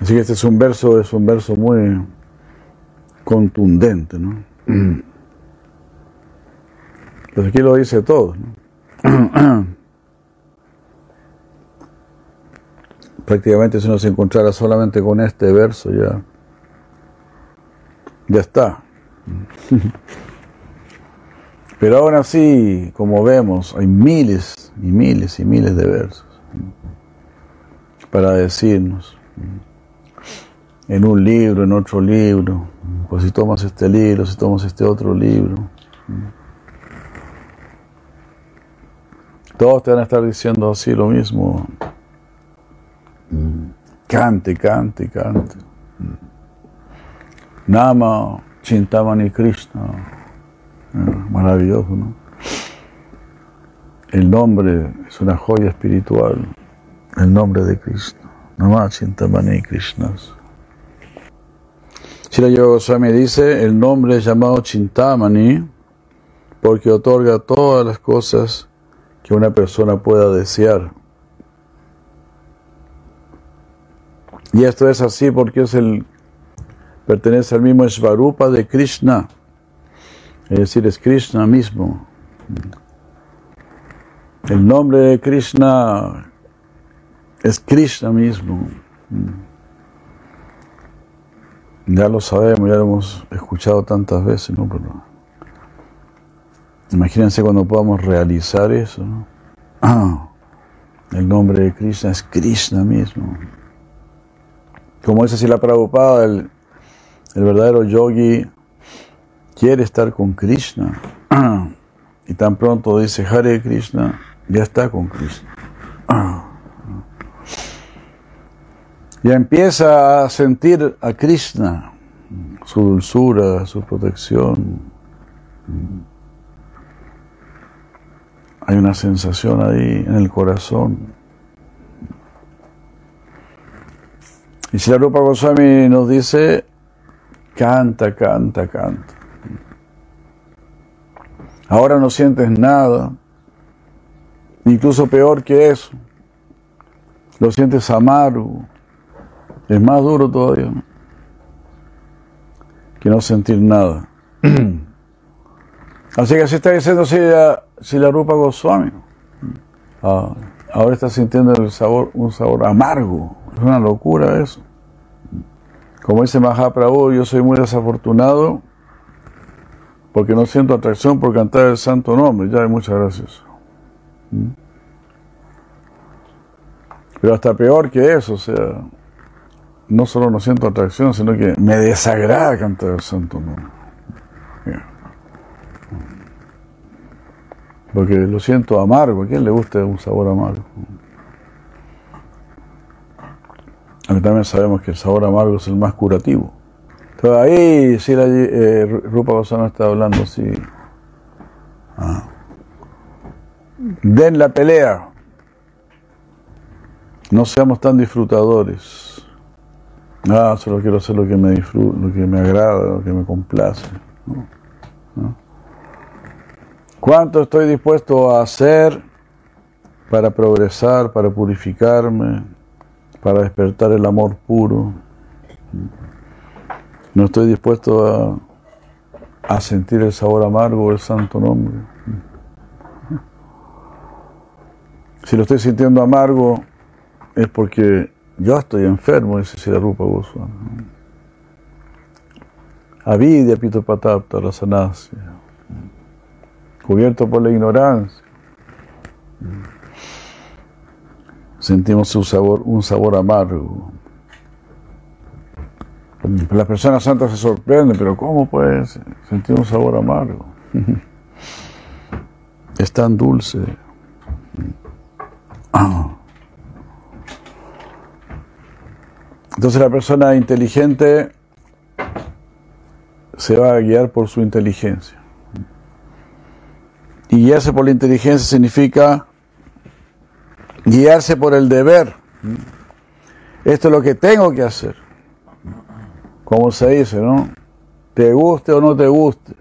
Así que este es un verso, es un verso muy contundente, ¿no? Pues aquí lo dice todo, ¿no? Prácticamente si uno se encontrara solamente con este verso ya, ya está. Pero aún así, como vemos, hay miles y miles y miles de versos para decirnos en un libro, en otro libro, pues si tomas este libro, si tomas este otro libro, todos te van a estar diciendo así lo mismo. Cante, cante, cante. Nama, Chintamani Krishna. Maravilloso, ¿no? El nombre es una joya espiritual. El nombre de Krishna. Nama Chintamani Krishna. Srila Yoga Goswami dice, el nombre es llamado Chintamani porque otorga todas las cosas que una persona pueda desear. Y esto es así porque es el pertenece al mismo Svarupa de Krishna, es decir, es Krishna mismo. El nombre de Krishna es Krishna mismo. Ya lo sabemos, ya lo hemos escuchado tantas veces, ¿no? Pero imagínense cuando podamos realizar eso. Ah, el nombre de Krishna es Krishna mismo. Como dice así la Prabhupada, el, el verdadero yogi quiere estar con Krishna. Y tan pronto dice Hare Krishna, ya está con Krishna. Ya empieza a sentir a Krishna, su dulzura, su protección. Hay una sensación ahí en el corazón. Y si la Rupa Goswami nos dice, canta, canta, canta. Ahora no sientes nada, incluso peor que eso. Lo sientes amargo, es más duro todavía que no sentir nada. Así que así está diciendo si la, si la Rupa Goswami. Ah, ahora está sintiendo el sabor, un sabor amargo. Es una locura eso. Como dice Mahaprabhu, yo soy muy desafortunado porque no siento atracción por cantar el santo nombre. Ya, muchas gracias. ¿Mm? Pero hasta peor que eso, o sea, no solo no siento atracción, sino que me desagrada cantar el santo nombre. Porque lo siento amargo. ¿A quién le gusta un sabor amargo? También sabemos que el sabor amargo es el más curativo. Entonces ahí sí la eh, Rupa Goswami está hablando así. Ah. Den la pelea. No seamos tan disfrutadores. Ah, solo quiero hacer lo que me disfruta, lo que me agrada, lo que me complace. ¿Cuánto estoy dispuesto a hacer para progresar, para purificarme, para despertar el amor puro? No estoy dispuesto a, a sentir el sabor amargo del santo nombre. Si lo estoy sintiendo amargo es porque yo estoy enfermo, dice Sri Rupa Goswami. Avidya pitopatapta rasanasya. Cubierto por la ignorancia. Sentimos un sabor, un sabor amargo. Las personas santas se sorprenden, pero ¿cómo puedes sentir un sabor amargo? Es tan dulce. Entonces la persona inteligente se va a guiar por su inteligencia. Y guiarse por la inteligencia significa guiarse por el deber. Esto es lo que tengo que hacer. Como se dice, ¿no? Te guste o no te guste.